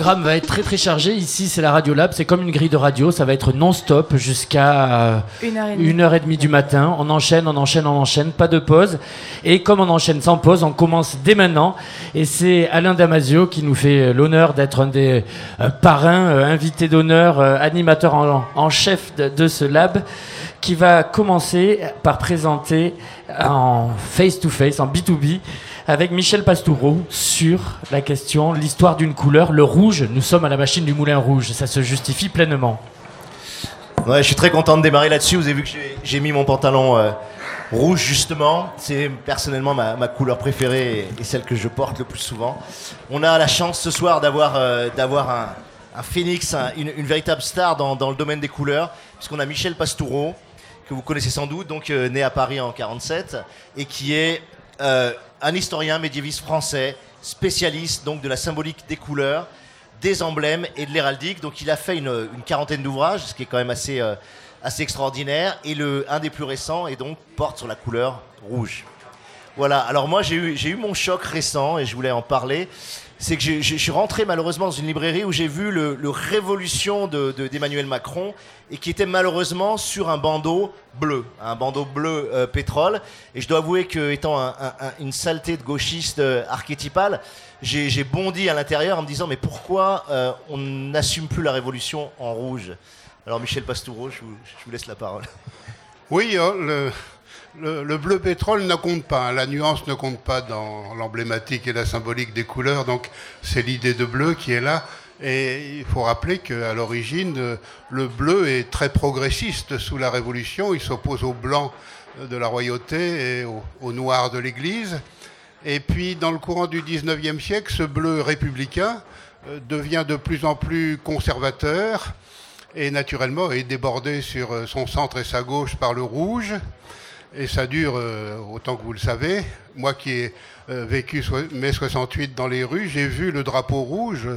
programme va être très très chargé. Ici, c'est la Radio Lab, c'est comme une grille de radio, ça va être non-stop jusqu'à une heure et demie du matin. On enchaîne, on enchaîne, on enchaîne, pas de pause. Et comme on enchaîne sans pause, on commence dès maintenant. Et c'est Alain Damasio qui nous fait l'honneur d'être un des euh, parrains, euh, invités d'honneur, euh, animateur en, chef de, de ce lab qui va commencer par présenter en face-to-face, en B2B, avec Michel Pastoureau sur la question, l'histoire d'une couleur, le rouge. Nous sommes à la machine du Moulin Rouge, ça se justifie pleinement. Ouais, je suis très content de démarrer là-dessus. Vous avez vu que j'ai mis mon pantalon euh, rouge justement. C'est personnellement ma, couleur préférée et, celle que je porte le plus souvent. On a la chance ce soir d'avoir euh, un, phénix, une, véritable star dans, dans, le domaine des couleurs, puisqu'on a Michel Pastoureau, que vous connaissez sans doute, donc euh, né à Paris en 47, et qui est un historien médiéviste français, spécialiste donc de la symbolique des couleurs, des emblèmes et de l'héraldique. Donc il a fait une, quarantaine d'ouvrages, ce qui est quand même assez, euh, extraordinaire. Et le, un des plus récents et donc porte sur la couleur rouge. Voilà, alors moi j'ai eu, mon choc récent et je voulais en parler c'est que je, suis rentré malheureusement dans une librairie où j'ai vu le, Révolution d'Emmanuel de, Macron et qui était malheureusement sur un bandeau bleu, un bandeau bleu euh, pétrole. Et je dois avouer que, étant une saleté de gauchiste euh, archétypale, j'ai bondi à l'intérieur en me disant mais pourquoi euh, on n'assume plus la Révolution en rouge? Alors Michel Pastoureau, je vous, je vous laisse la parole. Oui, hein, le, le, bleu pétrole ne compte pas, hein. la nuance ne compte pas dans l'emblématique et la symbolique des couleurs, donc c'est l'idée de bleu qui est là. Et il faut rappeler qu'à l'origine, le bleu est très progressiste sous la Révolution, il s'oppose au blanc de la royauté et au, noir de l'Église. Et puis dans le courant du 19e siècle, ce bleu républicain euh, devient de plus en plus conservateur et naturellement est débordé sur euh, son centre et sa gauche par le rouge. Et ça dure euh, autant que vous le savez. Moi qui ai euh, vécu mai 68 dans les rues, j'ai vu le drapeau rouge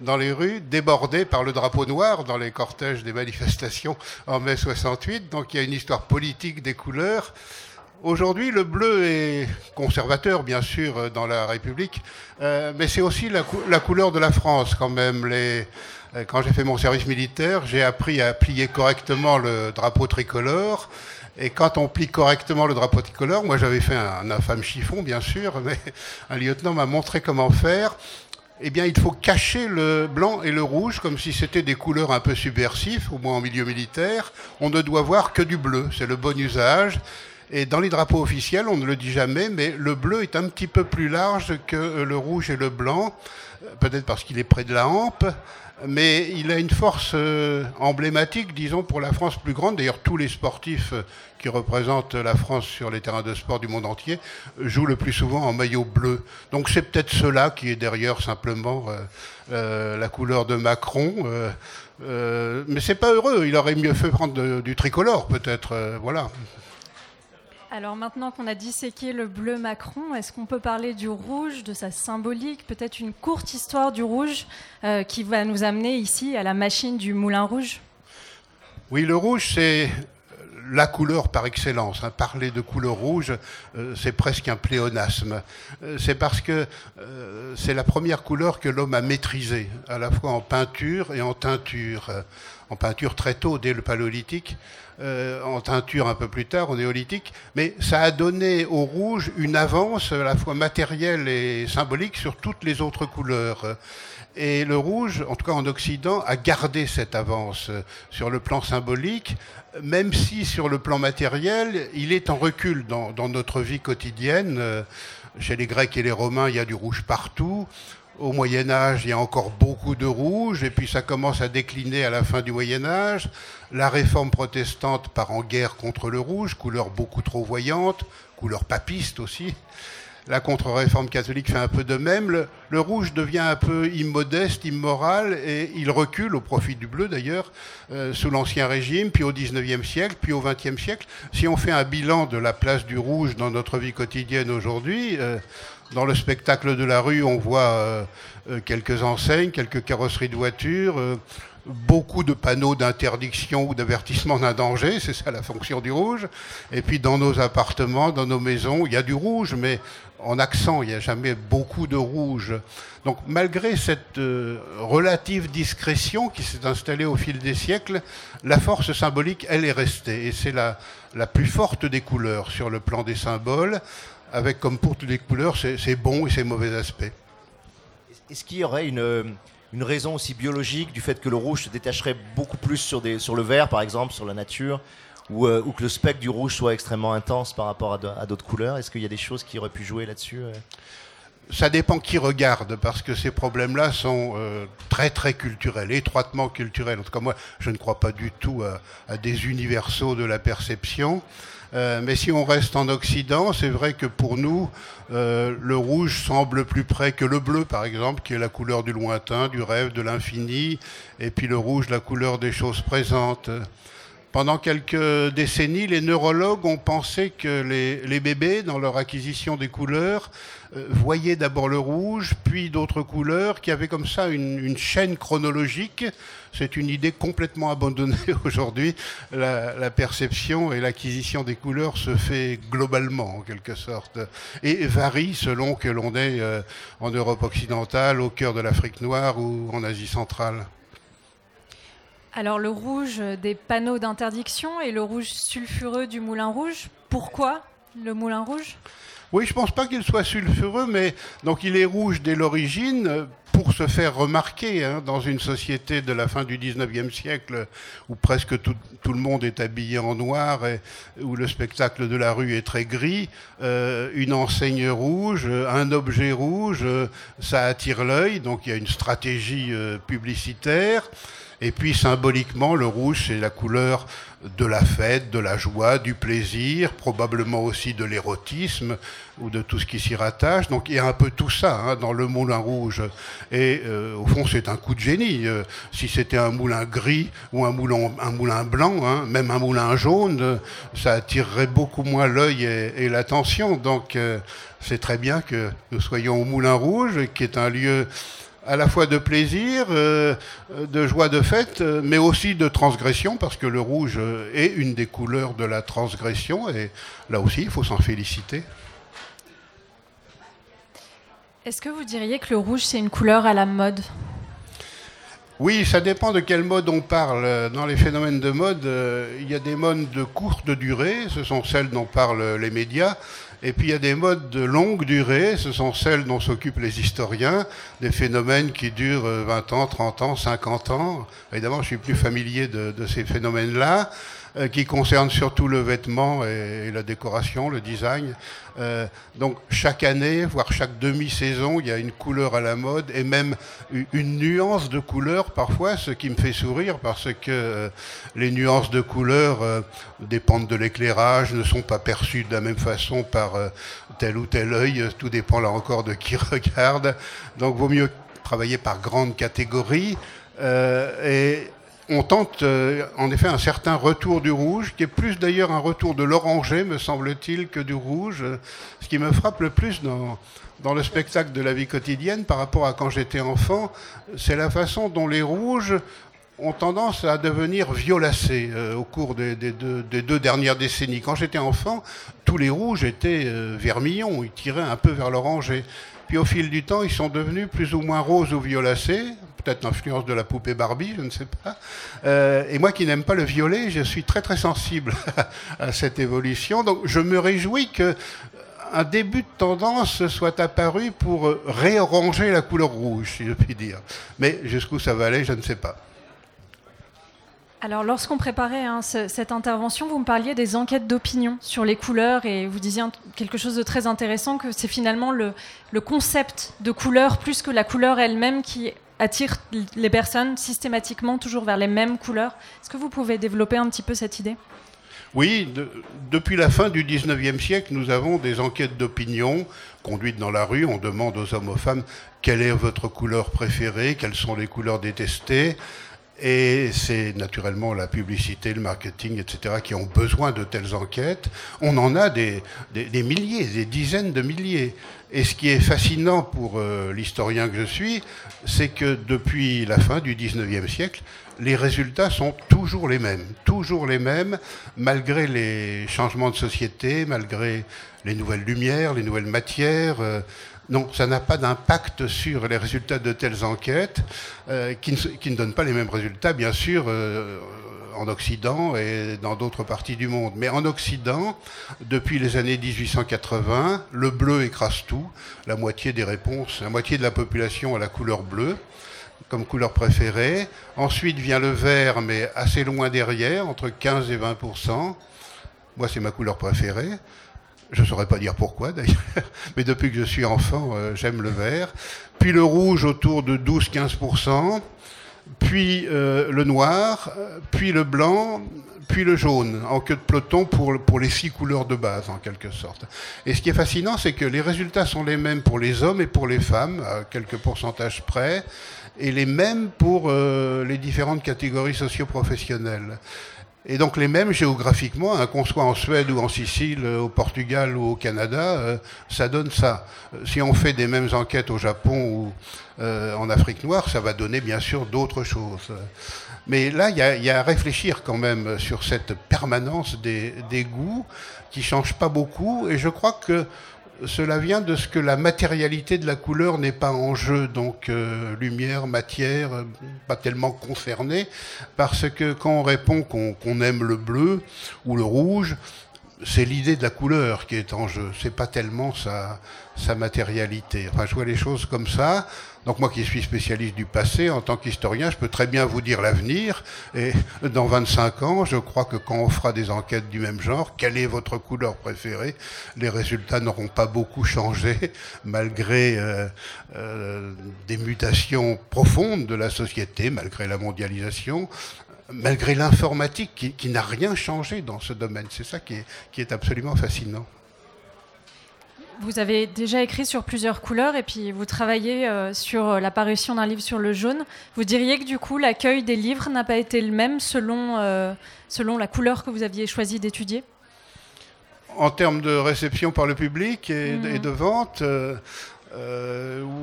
dans les rues débordé par le drapeau noir dans les cortèges des manifestations en mai 68. Donc il y a une histoire politique des couleurs. Aujourd'hui, le bleu est conservateur, bien sûr, euh, dans la République, mais c'est aussi la, couleur de la France quand même. Quand j'ai fait mon service militaire, j'ai appris à plier correctement le drapeau tricolore. Et quand on plie correctement le drapeau tricolore, moi j'avais fait un, infâme chiffon, bien sûr, mais un lieutenant m'a montré comment faire. Eh bien, il faut cacher le blanc et le rouge comme si c'était des couleurs un peu subversives, au moins en milieu militaire. On ne doit voir que du bleu, c'est le bon usage. Et dans les drapeaux officiels, on ne le dit jamais, mais le bleu est un petit peu plus large que le rouge et le blanc, peut-être parce qu'il est près de la hampe mais il a une force euh, emblématique, disons, pour la France plus grande. D'ailleurs, tous les sportifs euh, qui représentent la France sur les terrains de sport du monde entier jouent le plus souvent en maillot bleu. Donc c'est peut-être cela qui est derrière simplement euh, la couleur de Macron. mais c'est pas heureux. Il aurait mieux fait prendre du tricolore, peut-être. voilà. Alors maintenant qu'on a disséqué le bleu Macron, est-ce qu'on peut parler du rouge, de sa symbolique, peut-être une courte histoire du rouge euh, qui va nous amener ici à la machine du Moulin Rouge? Oui, le rouge, c'est la couleur par excellence. Hein. Parler de couleur rouge, euh, c'est presque un pléonasme. Euh, c'est parce que c'est la première couleur que l'homme a maîtrisée, à la fois en peinture et en teinture. En peinture très tôt, dès le paléolithique. Euh, en teinture un peu plus tard, au néolithique, mais ça a donné au rouge une avance à la fois matérielle et symbolique sur toutes les autres couleurs. Et le rouge, en tout cas en Occident, a gardé cette avance sur le plan symbolique, même si sur le plan matériel, il est en recul dans, dans notre vie quotidienne. Chez les Grecs et les Romains, il y a du rouge partout. Au Moyen Âge, il y a encore beaucoup de rouge, et puis ça commence à décliner à la fin du Moyen Âge. La réforme protestante part en guerre contre le rouge, couleur beaucoup trop voyante, couleur papiste aussi. La contre-réforme catholique fait un peu de même. Le, rouge devient un peu immodeste, immoral, et il recule au profit du bleu d'ailleurs, euh, sous l'Ancien Régime, puis au XIXe siècle, puis au XXe siècle. Si on fait un bilan de la place du rouge dans notre vie quotidienne aujourd'hui, euh, dans le spectacle de la rue, on voit euh, quelques enseignes, quelques carrosseries de voitures, beaucoup de panneaux d'interdiction ou d'avertissement d'un danger, c'est ça la fonction du rouge. Et puis dans nos appartements, dans nos maisons, il y a du rouge, mais en accent, il n'y a jamais beaucoup de rouge. Donc malgré cette euh, relative discrétion qui s'est installée au fil des siècles, la force symbolique, elle est restée. Et c'est la, la plus forte des couleurs sur le plan des symboles, avec comme pour toutes les couleurs ses bons et ses mauvais aspects. Est-ce qu'il y aurait une, une, raison aussi biologique du fait que le rouge se détacherait beaucoup plus sur le vert, par exemple, sur la nature ou, euh, ou, que le spectre du rouge soit extrêmement intense par rapport à d'autres couleurs? Est-ce qu'il y a des choses qui auraient pu jouer là-dessus euh? Ça dépend qui regarde, parce que ces problèmes-là sont euh, très très culturels, étroitement culturels. En tout cas, moi, je ne crois pas du tout à, des universaux de la perception. Euh, mais si on reste en Occident, c'est vrai que pour nous, euh, le rouge semble plus près que le bleu, par exemple, qui est la couleur du lointain, du rêve, de l'infini, et puis le rouge, la couleur des choses présentes. Pendant quelques décennies, les neurologues ont pensé que les, bébés, dans leur acquisition des couleurs, euh, voyaient d'abord le rouge, puis d'autres couleurs, qui avaient comme ça une, chaîne chronologique. C'est une idée complètement abandonnée aujourd'hui. La, perception et l'acquisition des couleurs se fait globalement, en quelque sorte, et varie selon que l'on est euh, en Europe occidentale, au cœur de l'Afrique noire ou en Asie centrale. Alors le rouge des panneaux d'interdiction et le rouge sulfureux du moulin rouge, pourquoi le moulin rouge? Oui, je ne pense pas qu'il soit sulfureux, mais donc il est rouge dès l'origine pour se faire remarquer hein, dans une société de la fin du 19e siècle où presque tout, le monde est habillé en noir et où le spectacle de la rue est très gris, euh, une enseigne rouge, un objet rouge, ça attire l'œil, donc il y a une stratégie euh, publicitaire. Et puis symboliquement, le rouge, c'est la couleur de la fête, de la joie, du plaisir, probablement aussi de l'érotisme ou de tout ce qui s'y rattache. Donc il y a un peu tout ça hein, dans le moulin rouge. Et euh, au fond, c'est un coup de génie. Euh, si c'était un moulin gris ou un moulin, un moulin blanc, hein, même un moulin jaune, ça attirerait beaucoup moins l'œil et, l'attention. Donc euh, c'est très bien que nous soyons au moulin rouge, qui est un lieu à la fois de plaisir, euh, de joie de fête, euh, mais aussi de transgression, parce que le rouge est une des couleurs de la transgression, et là aussi, il faut s'en féliciter. Est-ce que vous diriez que le rouge, c'est une couleur à la mode? Oui, ça dépend de quelle mode on parle. Dans les phénomènes de mode, euh, il y a des modes de courte durée, ce sont celles dont parlent les médias, et puis il y a des modes de longue durée, ce sont celles dont s'occupent les historiens, des phénomènes qui durent 20 ans, 30 ans, 50 ans. Évidemment, je suis plus familier de, de ces phénomènes-là. Euh, qui concerne surtout le vêtement et, la décoration, le design. Euh, donc chaque année, voire chaque demi-saison, il y a une couleur à la mode et même une nuance de couleur parfois, ce qui me fait sourire parce que euh, les nuances de couleur dépendent de l'éclairage, ne sont pas perçues de la même façon par tel ou tel œil, tout dépend là encore de qui regarde. Donc vaut mieux travailler par grandes catégories. et on tente euh, en effet un certain retour du rouge, qui est plus d'ailleurs un retour de l'oranger, me semble-t-il, que du rouge. Ce qui me frappe le plus dans, le spectacle de la vie quotidienne par rapport à quand j'étais enfant, c'est la façon dont les rouges ont tendance à devenir violacés euh, au cours des, deux, dernières décennies. Quand j'étais enfant, tous les rouges étaient euh, vermillons, ils tiraient un peu vers l'oranger. Puis au fil du temps, ils sont devenus plus ou moins roses ou violacés, peut-être l'influence de la poupée Barbie, je ne sais pas. Euh, et moi qui n'aime pas le violet, je suis très très sensible à cette évolution. Donc je me réjouis que un début de tendance soit apparu pour réarranger la couleur rouge, si je puis dire. Mais jusqu'où ça va aller, je ne sais pas. Alors, lorsqu'on préparait hein, cette intervention, vous me parliez des enquêtes d'opinion sur les couleurs et vous disiez quelque chose de très intéressant que c'est finalement le, concept de couleur plus que la couleur elle-même qui attire les personnes systématiquement toujours vers les mêmes couleurs. Est-ce que vous pouvez développer un petit peu cette idée? Oui, depuis la fin du 19e siècle, nous avons des enquêtes d'opinion conduites dans la rue. On demande aux hommes, aux femmes, quelle est votre couleur préférée, quelles sont les couleurs détestées. Et c'est naturellement la publicité, le marketing, etc., qui ont besoin de telles enquêtes. On en a des, milliers, des dizaines de milliers. Et ce qui est fascinant pour euh, l'historien que je suis, c'est que depuis la fin du 19e siècle, les résultats sont toujours les mêmes, toujours les mêmes, malgré les changements de société, malgré les nouvelles lumières, les nouvelles matières. Euh, non, ça n'a pas d'impact sur les résultats de telles enquêtes, euh, qui, ne, donnent pas les mêmes résultats, bien sûr, euh, en Occident et dans d'autres parties du monde. Mais en Occident, depuis les années 1880, le bleu écrase tout, la moitié des réponses, la moitié de la population a la couleur bleue comme couleur préférée. Ensuite vient le vert, mais assez loin derrière, entre 15 et 20% Moi, c'est ma couleur préférée. Je ne saurais pas dire pourquoi d'ailleurs, mais depuis que je suis enfant, euh, j'aime le vert. Puis le rouge autour de 12-15%, puis euh, le noir, puis le blanc, puis le jaune, en queue de peloton pour, les six couleurs de base en quelque sorte. Et ce qui est fascinant, c'est que les résultats sont les mêmes pour les hommes et pour les femmes, à quelques pourcentages près, et les mêmes pour euh, les différentes catégories socio-professionnelles et donc les mêmes géographiquement, hein, qu'on soit en Suède ou en Sicile, euh, au Portugal ou au Canada, euh, ça donne ça. Euh, si on fait des mêmes enquêtes au Japon ou en Afrique noire, ça va donner bien sûr d'autres choses. Mais là, il y, a à réfléchir quand même sur cette permanence des, goûts qui changent pas beaucoup, et je crois que cela vient de ce que la matérialité de la couleur n'est pas en jeu, donc euh, lumière, matière, euh, pas tellement concernée, parce que quand on répond qu'on aime le bleu ou le rouge, c'est l'idée de la couleur qui est en jeu, c'est pas tellement sa, sa matérialité. Enfin, je vois les choses comme ça. Donc moi qui suis spécialiste du passé, en tant qu'historien, je peux très bien vous dire l'avenir. Et dans 25 ans, je crois que quand on fera des enquêtes du même genre, quelle est votre couleur préférée Les résultats n'auront pas beaucoup changé, malgré euh, euh, des mutations profondes de la société, malgré la mondialisation malgré l'informatique qui, n'a rien changé dans ce domaine. C'est ça qui est absolument fascinant vous avez déjà écrit sur plusieurs couleurs et puis vous travaillez euh, sur euh, l'apparition d'un livre sur le jaune. Vous diriez que du coup l'accueil des livres n'a pas été le même selon, euh, selon la couleur que vous aviez choisi d'étudier? En termes de réception par le public et, de vente,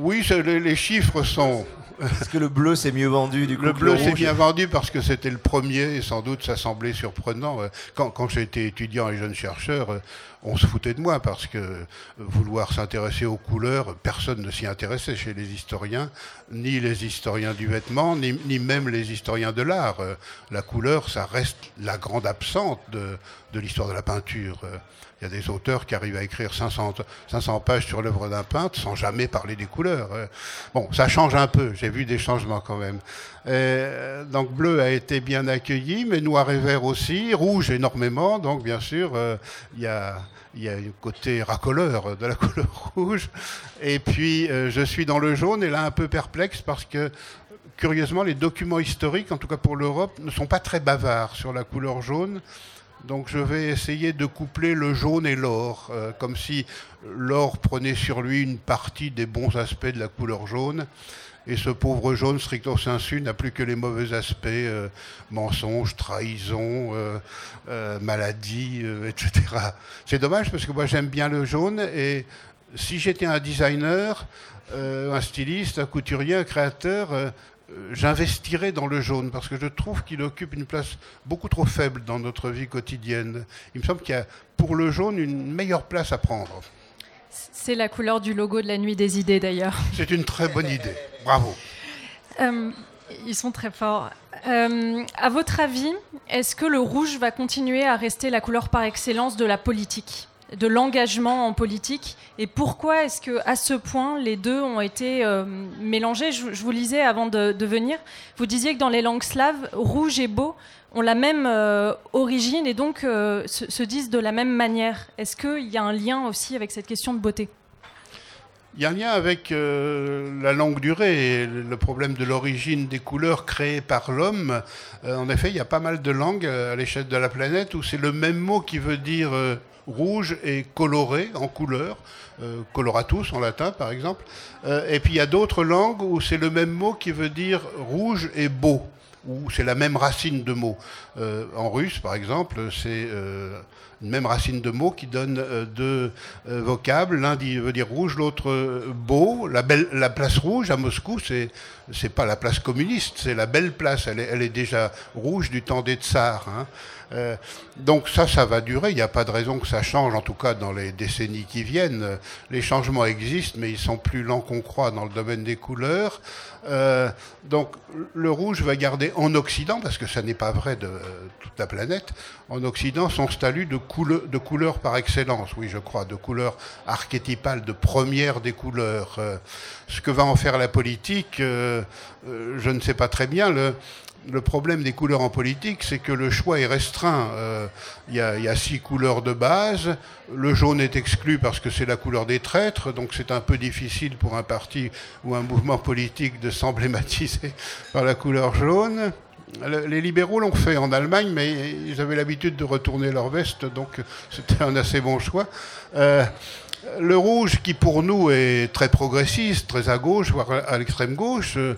oui, les chiffres sont est-ce que le bleu s'est mieux vendu du coup Le bleu s'est bien vendu parce que c'était le premier et sans doute ça semblait surprenant. Euh, quand, quand j'étais étudiant et jeune chercheur, euh, on se foutait de moi parce que euh, vouloir s'intéresser aux couleurs, personne ne s'y intéressait chez les historiens, ni les historiens du vêtement, ni, ni même les historiens de l'art. La couleur, ça reste la grande absente de, de l'histoire de la peinture. Il y a des auteurs qui arrivent à écrire 500, 500 pages sur l'œuvre d'un peintre sans jamais parler des couleurs. Bon, ça change un peu, j'ai vu des changements quand même. donc bleu a été bien accueilli, mais noir et vert aussi, rouge énormément, donc bien sûr, euh, il y a il y a un côté racoleur de la couleur rouge. Et puis, euh, je suis dans le jaune et là un peu perplexe parce que, curieusement, les documents historiques, en tout cas pour l'Europe, ne sont pas très bavards sur la couleur jaune. Donc je vais essayer de coupler le jaune et l'or, euh, comme si l'or prenait sur lui une partie des bons aspects de la couleur jaune. Et ce pauvre jaune stricto sensu n'a plus que les mauvais aspects, euh, mensonges, trahison, euh, maladie, etc. C'est dommage parce que moi j'aime bien le jaune et si j'étais un designer, un styliste, un couturier, un créateur, euh, j'investirais dans le jaune parce que je trouve qu'il occupe une place beaucoup trop faible dans notre vie quotidienne. Il me semble qu'il y a pour le jaune une meilleure place à prendre. C'est la couleur du logo de la nuit des idées d'ailleurs. C'est une très bonne idée. Bravo. Euh, ils sont très forts. Euh, à votre avis, est-ce que le rouge va continuer à rester la couleur par excellence de la politique? De l'engagement en politique et pourquoi est-ce que à ce point les deux ont été euh, mélangés? Je, vous lisais avant de, venir, vous disiez que dans les langues slaves, rouge et beau ont la même euh, origine et donc euh, se, disent de la même manière. Est-ce qu'il y a un lien aussi avec cette question de beauté? Il y a un lien avec la longue durée et le problème de l'origine des couleurs créées par l'homme. en effet, il y a pas mal de langues à l'échelle de la planète où c'est le même mot qui veut dire rouge et coloré en couleur, euh, coloratus en latin par exemple. Euh, et puis il y a d'autres langues où c'est le même mot qui veut dire rouge et beau. où c'est la même racine de mots. en russe, par exemple, c'est une même racine de mots qui donne deux vocables. L'un veut dire rouge, l'autre beau. La, belle, la place rouge à Moscou, c'est c'est pas la place communiste, c'est la belle place. Elle est, elle est, déjà rouge du temps des tsars. Hein. Euh, donc ça, ça va durer. Il n'y a pas de raison que ça change, en tout cas dans les décennies qui viennent. Les changements existent, mais ils sont plus lents qu'on croit dans le domaine des couleurs. Euh, donc le rouge va garder en Occident, parce que ça n'est pas vrai de toute la planète, en Occident son statut de, de couleur par excellence, oui je crois, de couleur archétypale, de première des couleurs. Euh, ce que va en faire la politique, je ne sais pas très bien. Le, problème des couleurs en politique, c'est que le choix est restreint. Euh, il y, a six couleurs de base. Le jaune est exclu parce que c'est la couleur des traîtres, donc c'est un peu difficile pour un parti ou un mouvement politique de s'emblématiser par la couleur jaune. Les libéraux l'ont fait en Allemagne, mais ils avaient l'habitude de retourner leur veste, donc c'était un assez bon choix. Euh, le rouge, qui pour nous est très progressiste, très à gauche, voire à l'extrême gauche, euh,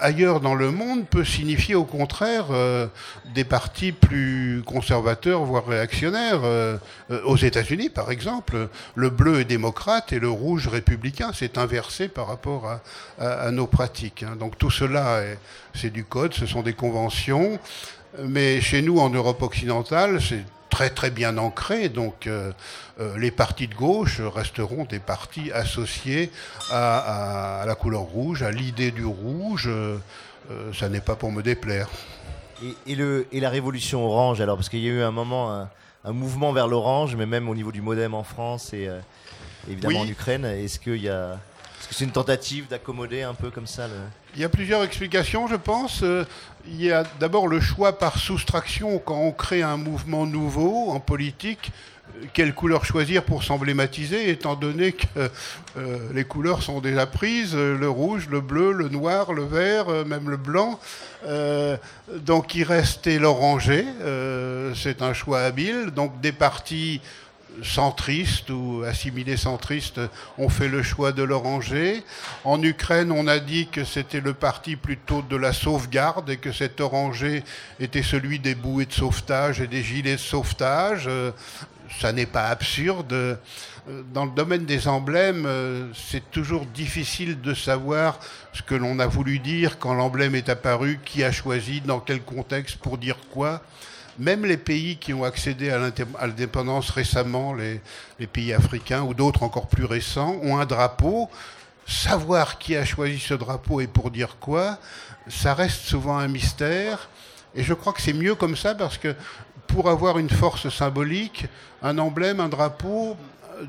ailleurs dans le monde peut signifier au contraire euh, des partis plus conservateurs, voire réactionnaires. Euh, euh, aux États-Unis, par exemple, le bleu est démocrate et le rouge républicain. C'est inversé par rapport à, nos pratiques. Hein. Donc tout cela, c'est du code, ce sont des conventions. Mais chez nous, en Europe occidentale, c'est très très bien ancré. Donc euh, euh, les partis de gauche resteront des partis associés à, la couleur rouge, à l'idée du rouge. Euh, ça n'est pas pour me déplaire. Et, le, et, la révolution orange, alors, parce qu'il y a eu un moment, un, mouvement vers l'orange, mais même au niveau du modem en France et évidemment en Ukraine, est-ce qu'il y a est-ce que c'est une tentative d'accommoder un peu comme ça le... Il y a plusieurs explications, je pense. Euh, il y a d'abord le choix par soustraction quand on crée un mouvement nouveau en politique. Euh, quelle couleur choisir pour s'emblématiser, étant donné que euh, les couleurs sont déjà prises, le rouge, le bleu, le noir, le vert, même le blanc. donc il restait l'orangé, c'est un choix habile. Donc des partis centristes ou assimilés centristes ont fait le choix de l'oranger. En Ukraine, on a dit que c'était le parti plutôt de la sauvegarde et que cet oranger était celui des bouées de sauvetage et des gilets de sauvetage. Euh, ça n'est pas absurde. Euh, dans le domaine des emblèmes, euh, c'est toujours difficile de savoir ce que l'on a voulu dire quand l'emblème est apparu, qui a choisi, dans quel contexte, pour dire quoi même les pays qui ont accédé à l'indépendance récemment, les, pays africains ou d'autres encore plus récents, ont un drapeau. Savoir qui a choisi ce drapeau et pour dire quoi, ça reste souvent un mystère. Et je crois que c'est mieux comme ça parce que pour avoir une force symbolique, un emblème, un drapeau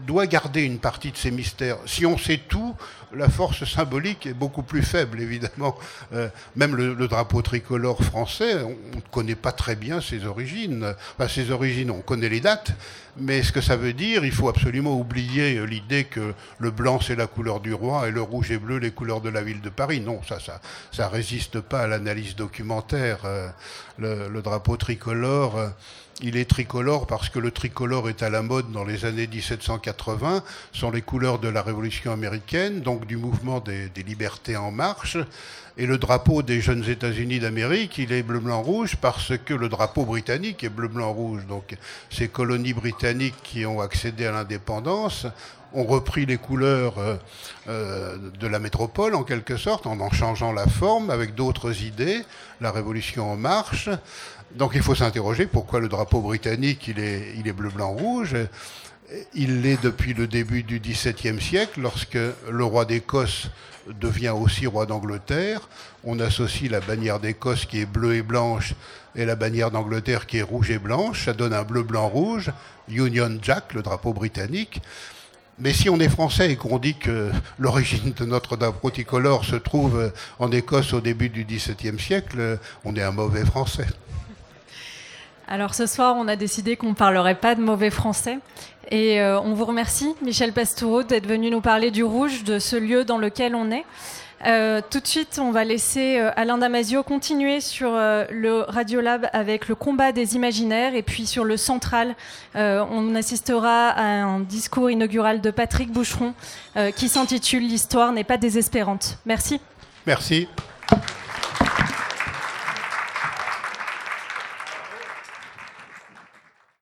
doit garder une partie de ses mystères. Si on sait tout, la force symbolique est beaucoup plus faible, évidemment. Euh, même le, drapeau tricolore français, on ne connaît pas très bien ses origines. Enfin, ses origines, on connaît les dates, mais ce que ça veut dire, il faut absolument oublier euh, l'idée que le blanc c'est la couleur du roi et le rouge et bleu les couleurs de la ville de Paris. Non, ça, ça, ça résiste pas à l'analyse documentaire. Euh, le, drapeau tricolore il est tricolore parce que le tricolore est à la mode dans les années 1780, sont les couleurs de la Révolution américaine, donc du mouvement des, libertés en marche. Et le drapeau des jeunes États-Unis d'Amérique, il est bleu-blanc-rouge parce que le drapeau britannique est bleu-blanc-rouge. Donc ces colonies britanniques qui ont accédé à l'indépendance ont repris les couleurs euh, euh, de la métropole en quelque sorte, en en changeant la forme avec d'autres idées, la révolution en marche. Donc il faut s'interroger pourquoi le drapeau britannique il est, bleu, blanc, rouge? Il l'est depuis le début du XVIIe siècle, lorsque le roi d'Écosse devient aussi roi d'Angleterre. On associe la bannière d'Écosse qui est bleue et blanche et la bannière d'Angleterre qui est rouge et blanche. Ça donne un bleu, blanc, rouge. Union Jack, le drapeau britannique. Mais si on est français et qu'on dit que l'origine de notre drapeau tricolore se trouve en Écosse au début du XVIIe siècle, on est un mauvais français. Alors ce soir, on a décidé qu'on ne parlerait pas de mauvais français. Et euh, on vous remercie, Michel Pastoureau, d'être venu nous parler du rouge, de ce lieu dans lequel on est. Euh, tout de suite, on va laisser euh, Alain Damasio continuer sur le Radiolab avec le combat des imaginaires et puis sur le central, on assistera à un discours inaugural de Patrick Boucheron qui s'intitule L'histoire n'est pas désespérante. Merci. Merci.